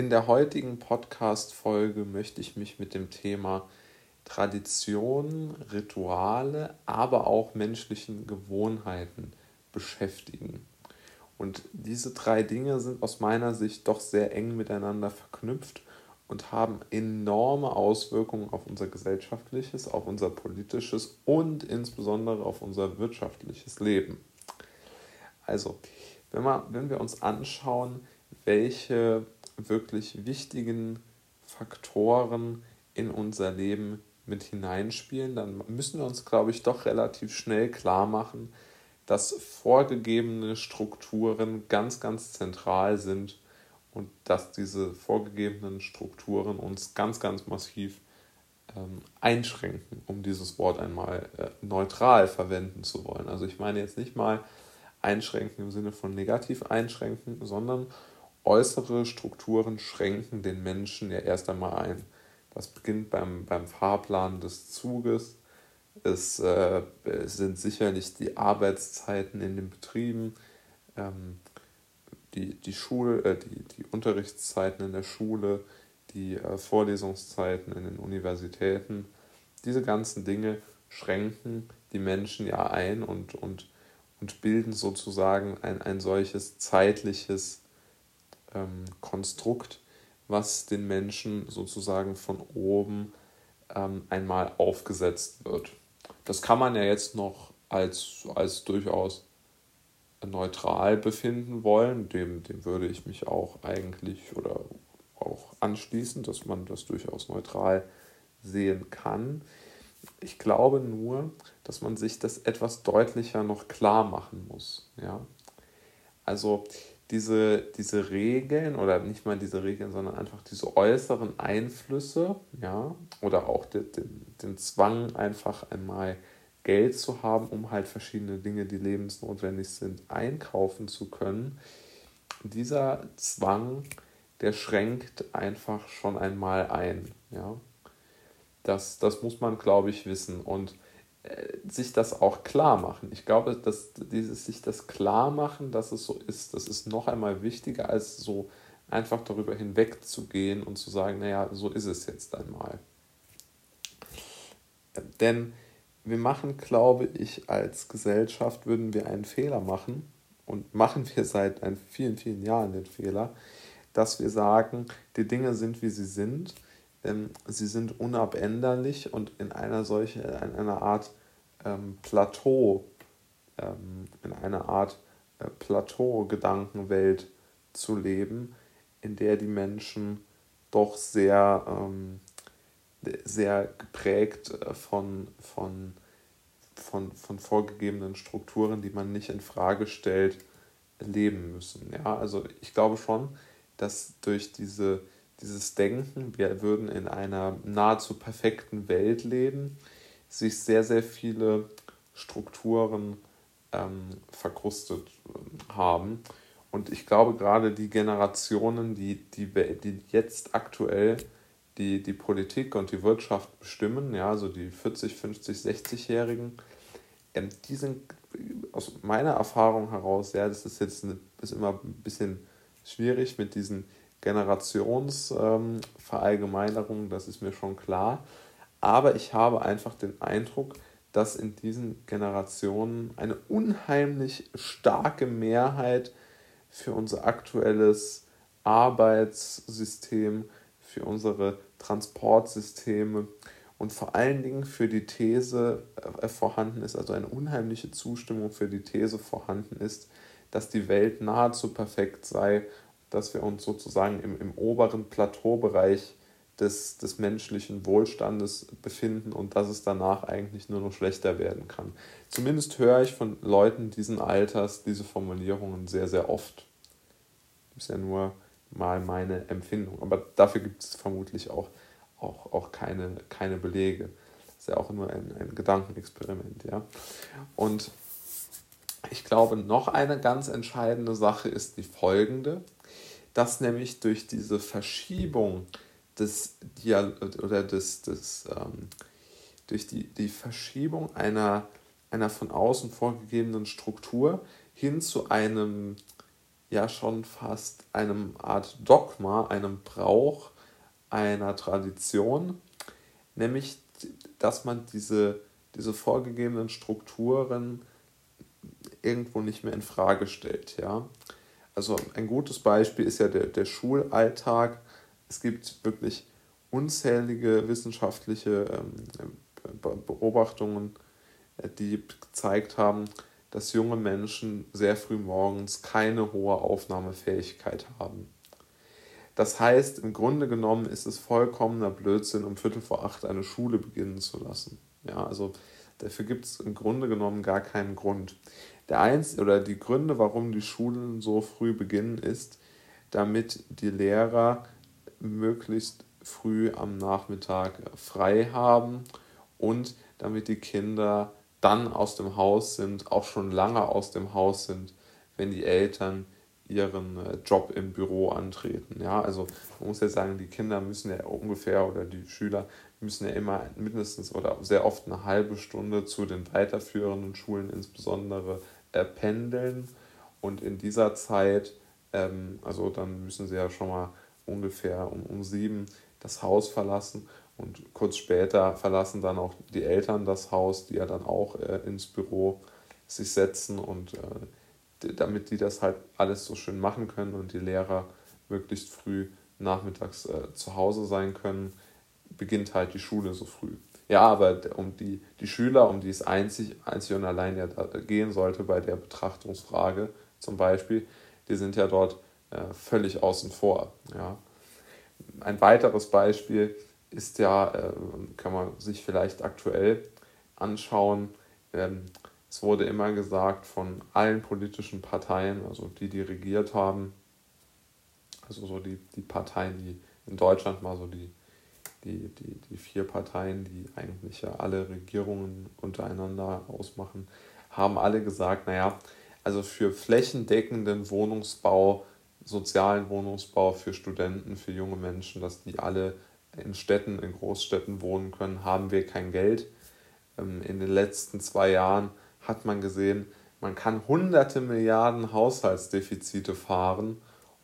In der heutigen Podcast-Folge möchte ich mich mit dem Thema Traditionen, Rituale, aber auch menschlichen Gewohnheiten beschäftigen. Und diese drei Dinge sind aus meiner Sicht doch sehr eng miteinander verknüpft und haben enorme Auswirkungen auf unser gesellschaftliches, auf unser politisches und insbesondere auf unser wirtschaftliches Leben. Also, wenn, man, wenn wir uns anschauen, welche wirklich wichtigen Faktoren in unser Leben mit hineinspielen, dann müssen wir uns, glaube ich, doch relativ schnell klar machen, dass vorgegebene Strukturen ganz, ganz zentral sind und dass diese vorgegebenen Strukturen uns ganz, ganz massiv ähm, einschränken, um dieses Wort einmal äh, neutral verwenden zu wollen. Also ich meine jetzt nicht mal einschränken im Sinne von negativ einschränken, sondern äußere Strukturen schränken den Menschen ja erst einmal ein. Das beginnt beim, beim Fahrplan des Zuges. Es, äh, sind sicherlich die Arbeitszeiten in den Betrieben, ähm, die, die, Schul, äh, die, die Unterrichtszeiten in der Schule, die äh, Vorlesungszeiten in den Universitäten. Diese ganzen Dinge schränken die Menschen ja ein und, und, und bilden sozusagen ein, ein solches zeitliches ähm, Konstrukt, was den Menschen sozusagen von oben ähm, einmal aufgesetzt wird. Das kann man ja jetzt noch als, als durchaus neutral befinden wollen. Dem, dem würde ich mich auch eigentlich oder auch anschließen, dass man das durchaus neutral sehen kann. Ich glaube nur, dass man sich das etwas deutlicher noch klar machen muss. Ja? Also diese, diese Regeln oder nicht mal diese Regeln, sondern einfach diese äußeren Einflüsse, ja, oder auch den, den, den Zwang, einfach einmal Geld zu haben, um halt verschiedene Dinge, die lebensnotwendig sind, einkaufen zu können. Dieser Zwang, der schränkt einfach schon einmal ein, ja. Das, das muss man, glaube ich, wissen. Und sich das auch klar machen. Ich glaube, dass dieses sich das klar machen, dass es so ist, das ist noch einmal wichtiger, als so einfach darüber hinwegzugehen und zu sagen, naja, so ist es jetzt einmal. Denn wir machen, glaube ich, als Gesellschaft würden wir einen Fehler machen und machen wir seit vielen, vielen Jahren den Fehler, dass wir sagen, die Dinge sind, wie sie sind ähm, sie sind unabänderlich und in einer solchen, in einer Art ähm, Plateau, ähm, in einer Art äh, Plateau-Gedankenwelt zu leben, in der die Menschen doch sehr, ähm, sehr geprägt äh, von, von, von, von vorgegebenen Strukturen, die man nicht in Frage stellt, leben müssen. Ja, also ich glaube schon, dass durch diese dieses Denken, wir würden in einer nahezu perfekten Welt leben, sich sehr, sehr viele Strukturen ähm, verkrustet ähm, haben. Und ich glaube, gerade die Generationen, die, die, die jetzt aktuell die, die Politik und die Wirtschaft bestimmen, ja, also die 40, 50, 60-Jährigen, ähm, die sind aus meiner Erfahrung heraus, ja, das ist jetzt eine, ist immer ein bisschen schwierig mit diesen Generationsverallgemeinerung, ähm, das ist mir schon klar. Aber ich habe einfach den Eindruck, dass in diesen Generationen eine unheimlich starke Mehrheit für unser aktuelles Arbeitssystem, für unsere Transportsysteme und vor allen Dingen für die These äh, vorhanden ist, also eine unheimliche Zustimmung für die These vorhanden ist, dass die Welt nahezu perfekt sei dass wir uns sozusagen im, im oberen Plateaubereich des, des menschlichen Wohlstandes befinden und dass es danach eigentlich nur noch schlechter werden kann. Zumindest höre ich von Leuten diesen Alters diese Formulierungen sehr, sehr oft. Ist ja nur mal meine Empfindung. Aber dafür gibt es vermutlich auch, auch, auch keine, keine Belege. Das ist ja auch nur ein, ein Gedankenexperiment. Ja? Und ich glaube, noch eine ganz entscheidende Sache ist die folgende dass nämlich durch diese Verschiebung des Dial oder des, des ähm, durch die, die Verschiebung einer, einer von außen vorgegebenen Struktur hin zu einem ja schon fast einem Art Dogma, einem Brauch, einer Tradition, nämlich dass man diese, diese vorgegebenen Strukturen irgendwo nicht mehr in Frage stellt. Ja? Also ein gutes Beispiel ist ja der, der Schulalltag. Es gibt wirklich unzählige wissenschaftliche ähm, Beobachtungen, äh, die gezeigt haben, dass junge Menschen sehr früh morgens keine hohe Aufnahmefähigkeit haben. Das heißt, im Grunde genommen ist es vollkommener Blödsinn, um Viertel vor acht eine Schule beginnen zu lassen. Ja, also dafür gibt es im Grunde genommen gar keinen Grund. Der eins oder die Gründe, warum die Schulen so früh beginnen, ist, damit die Lehrer möglichst früh am Nachmittag frei haben und damit die Kinder dann aus dem Haus sind, auch schon lange aus dem Haus sind, wenn die Eltern ihren äh, Job im Büro antreten. Ja, also man muss ja sagen, die Kinder müssen ja ungefähr oder die Schüler müssen ja immer mindestens oder sehr oft eine halbe Stunde zu den weiterführenden Schulen insbesondere äh, pendeln und in dieser Zeit, ähm, also dann müssen sie ja schon mal ungefähr um, um sieben das Haus verlassen und kurz später verlassen dann auch die Eltern das Haus, die ja dann auch äh, ins Büro sich setzen und äh, damit die das halt alles so schön machen können und die Lehrer möglichst früh nachmittags äh, zu Hause sein können, beginnt halt die Schule so früh. Ja, aber um die, die Schüler, um die es einzig, einzig und allein ja gehen sollte bei der Betrachtungsfrage zum Beispiel, die sind ja dort äh, völlig außen vor. Ja. Ein weiteres Beispiel ist ja, äh, kann man sich vielleicht aktuell anschauen, ähm, es wurde immer gesagt von allen politischen Parteien, also die, die regiert haben, also so die, die Parteien, die in Deutschland mal so die, die, die, die vier Parteien, die eigentlich ja alle Regierungen untereinander ausmachen, haben alle gesagt, naja, also für flächendeckenden Wohnungsbau, sozialen Wohnungsbau für Studenten, für junge Menschen, dass die alle in Städten, in Großstädten wohnen können, haben wir kein Geld. Ähm, in den letzten zwei Jahren hat man gesehen, man kann hunderte Milliarden Haushaltsdefizite fahren,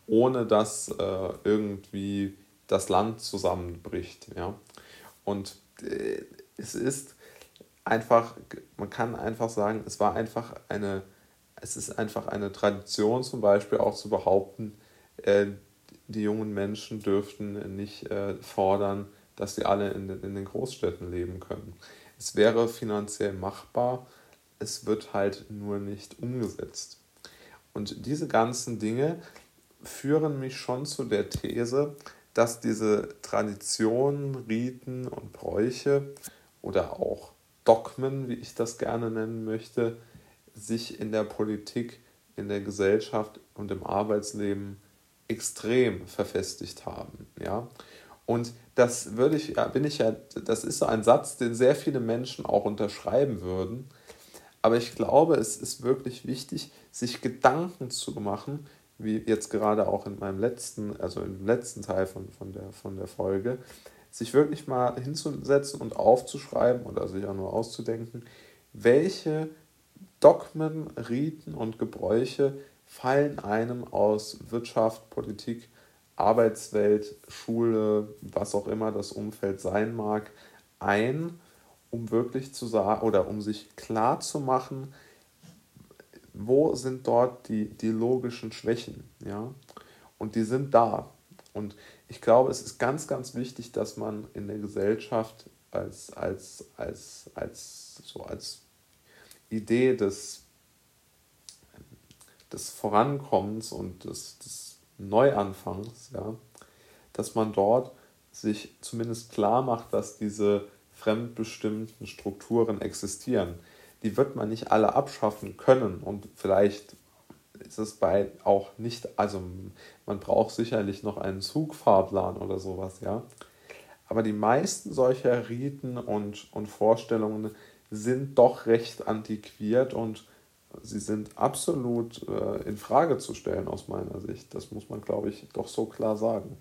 ohne dass äh, irgendwie das Land zusammenbricht. Ja? Und äh, es ist einfach, man kann einfach sagen, es war einfach eine, es ist einfach eine Tradition zum Beispiel auch zu behaupten, äh, die jungen Menschen dürften nicht äh, fordern, dass sie alle in, in den Großstädten leben können. Es wäre finanziell machbar, es wird halt nur nicht umgesetzt. Und diese ganzen Dinge führen mich schon zu der These, dass diese Traditionen, Riten und Bräuche oder auch Dogmen, wie ich das gerne nennen möchte, sich in der Politik, in der Gesellschaft und im Arbeitsleben extrem verfestigt haben. Ja? Und das würde ich, ja, bin ich ja, das ist so ein Satz, den sehr viele Menschen auch unterschreiben würden. Aber ich glaube, es ist wirklich wichtig, sich Gedanken zu machen, wie jetzt gerade auch in meinem letzten, also im letzten Teil von, von, der, von der Folge, sich wirklich mal hinzusetzen und aufzuschreiben oder sich auch nur auszudenken, welche Dogmen, Riten und Gebräuche fallen einem aus Wirtschaft, Politik, Arbeitswelt, Schule, was auch immer das Umfeld sein mag, ein, um wirklich zu sagen oder um sich klar zu machen, wo sind dort die, die logischen Schwächen, ja? Und die sind da. Und ich glaube, es ist ganz, ganz wichtig, dass man in der Gesellschaft als, als, als, als, so als Idee des, des Vorankommens und des, des Neuanfangs, ja, dass man dort sich zumindest klar macht, dass diese fremdbestimmten Strukturen existieren die wird man nicht alle abschaffen können und vielleicht ist es bei auch nicht, also man braucht sicherlich noch einen Zugfahrplan oder sowas, ja. Aber die meisten solcher Riten und, und Vorstellungen sind doch recht antiquiert und sie sind absolut äh, in Frage zu stellen aus meiner Sicht. Das muss man, glaube ich, doch so klar sagen.